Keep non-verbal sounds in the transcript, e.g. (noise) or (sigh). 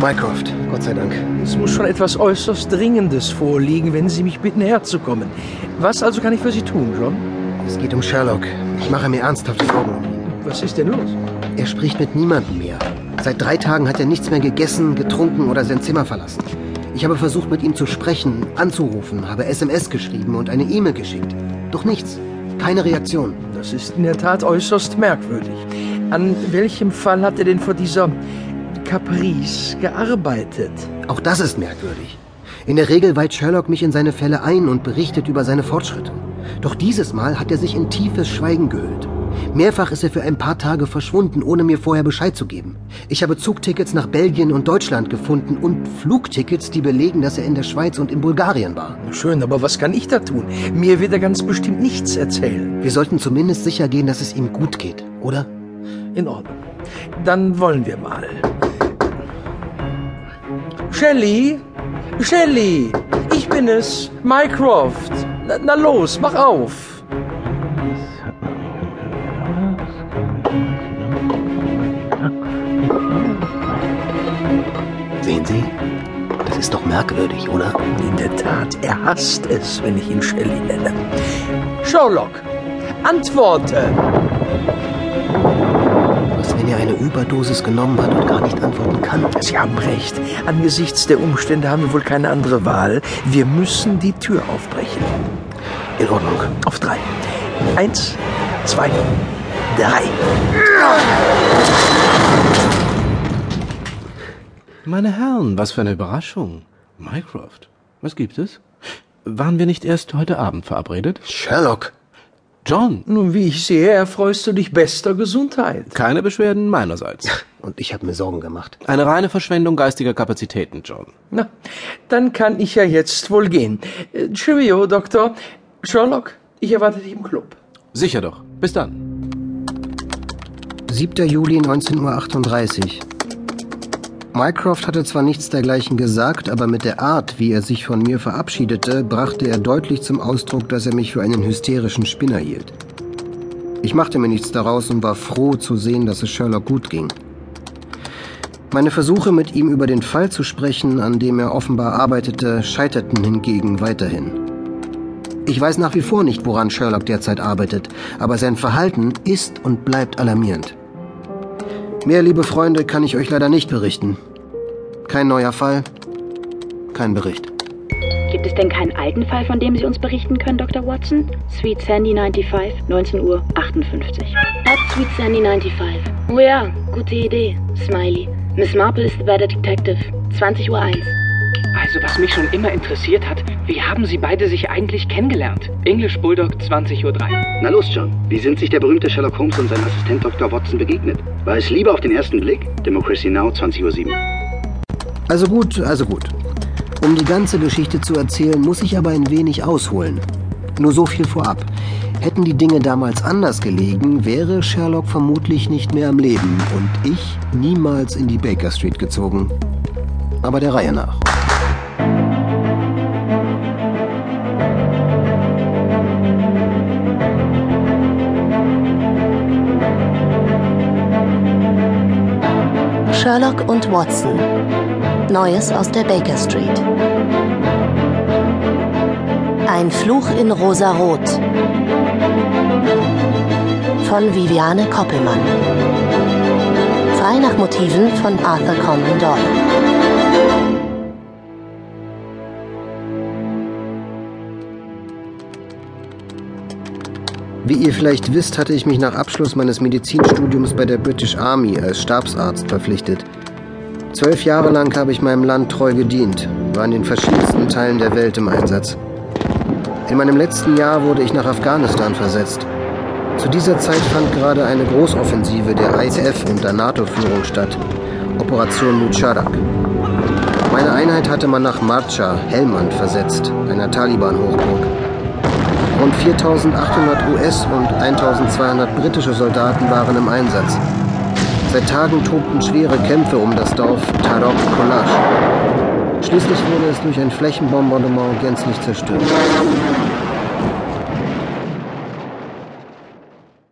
Mycroft, Gott sei Dank. Es muss schon etwas äußerst Dringendes vorliegen, wenn Sie mich bitten, herzukommen. Was also kann ich für Sie tun, John? Es geht um Sherlock. Ich mache mir ernsthafte Sorgen um ihn. Was ist denn los? Er spricht mit niemandem mehr. Seit drei Tagen hat er nichts mehr gegessen, getrunken oder sein Zimmer verlassen. Ich habe versucht, mit ihm zu sprechen, anzurufen, habe SMS geschrieben und eine E-Mail geschickt. Doch nichts. Keine Reaktion. Das ist in der Tat äußerst merkwürdig. An welchem Fall hat er denn vor dieser Caprice gearbeitet? Auch das ist merkwürdig. In der Regel weiht Sherlock mich in seine Fälle ein und berichtet über seine Fortschritte. Doch dieses Mal hat er sich in tiefes Schweigen gehüllt. Mehrfach ist er für ein paar Tage verschwunden, ohne mir vorher Bescheid zu geben. Ich habe Zugtickets nach Belgien und Deutschland gefunden und Flugtickets, die belegen, dass er in der Schweiz und in Bulgarien war. Schön, aber was kann ich da tun? Mir wird er ganz bestimmt nichts erzählen. Wir sollten zumindest sicher gehen, dass es ihm gut geht, oder? In Ordnung. Dann wollen wir mal. Shelley? Shelley! Ich bin es, Mycroft. Na, na los, mach auf. Sehen Sie? Das ist doch merkwürdig, oder? In der Tat, er hasst es, wenn ich ihn Shelley nenne. Sherlock, antworte! Wenn er eine Überdosis genommen hat und gar nicht antworten kann? Sie haben recht. Angesichts der Umstände haben wir wohl keine andere Wahl. Wir müssen die Tür aufbrechen. In Ordnung. Auf drei. Eins, zwei, drei. Meine Herren, was für eine Überraschung. Mycroft, was gibt es? Waren wir nicht erst heute Abend verabredet? Sherlock! John, Nun, wie ich sehe, erfreust du dich bester Gesundheit. keine Beschwerden meinerseits. (laughs) Und ich habe mir Sorgen gemacht. Eine reine Verschwendung geistiger Kapazitäten, John. Na, dann kann ich ja jetzt wohl gehen. Äh, Cheerio, Doktor. Sherlock, ich erwarte dich im Club. Sicher doch. Bis dann. 7. Juli 19.38 Uhr. Mycroft hatte zwar nichts dergleichen gesagt, aber mit der Art, wie er sich von mir verabschiedete, brachte er deutlich zum Ausdruck, dass er mich für einen hysterischen Spinner hielt. Ich machte mir nichts daraus und war froh zu sehen, dass es Sherlock gut ging. Meine Versuche, mit ihm über den Fall zu sprechen, an dem er offenbar arbeitete, scheiterten hingegen weiterhin. Ich weiß nach wie vor nicht, woran Sherlock derzeit arbeitet, aber sein Verhalten ist und bleibt alarmierend. Mehr, liebe Freunde, kann ich euch leider nicht berichten. Kein neuer Fall, kein Bericht. Gibt es denn keinen alten Fall, von dem Sie uns berichten können, Dr. Watson? Sweet Sandy 95, 19 Uhr 58. That's Sweet Sandy 95. Oh ja, gute Idee. Smiley. Miss Marple ist bei der Detective. 20 Uhr 1. Also, was mich schon immer interessiert hat, wie haben Sie beide sich eigentlich kennengelernt? English Bulldog 20.03 Uhr. Na los, John. Wie sind sich der berühmte Sherlock Holmes und sein Assistent Dr. Watson begegnet? War es Liebe auf den ersten Blick? Democracy Now, 20.07 Uhr. Also gut, also gut. Um die ganze Geschichte zu erzählen, muss ich aber ein wenig ausholen. Nur so viel vorab. Hätten die Dinge damals anders gelegen, wäre Sherlock vermutlich nicht mehr am Leben und ich niemals in die Baker Street gezogen. Aber der Reihe nach. Sherlock und Watson. Neues aus der Baker Street. Ein Fluch in Rosarot. Von Viviane Koppelmann. Frei nach Motiven von Arthur Conan Doyle. Wie ihr vielleicht wisst, hatte ich mich nach Abschluss meines Medizinstudiums bei der British Army als Stabsarzt verpflichtet. Zwölf Jahre lang habe ich meinem Land treu gedient, war in den verschiedensten Teilen der Welt im Einsatz. In meinem letzten Jahr wurde ich nach Afghanistan versetzt. Zu dieser Zeit fand gerade eine Großoffensive der ISF unter NATO-Führung statt, Operation Mucharak. Meine Einheit hatte man nach Marcha, Helmand, versetzt, einer Taliban-Hochburg. Rund 4800 US- und 1200 britische Soldaten waren im Einsatz. Seit Tagen tobten schwere Kämpfe um das Dorf Tarok Kolash. Schließlich wurde es durch ein Flächenbombardement gänzlich zerstört.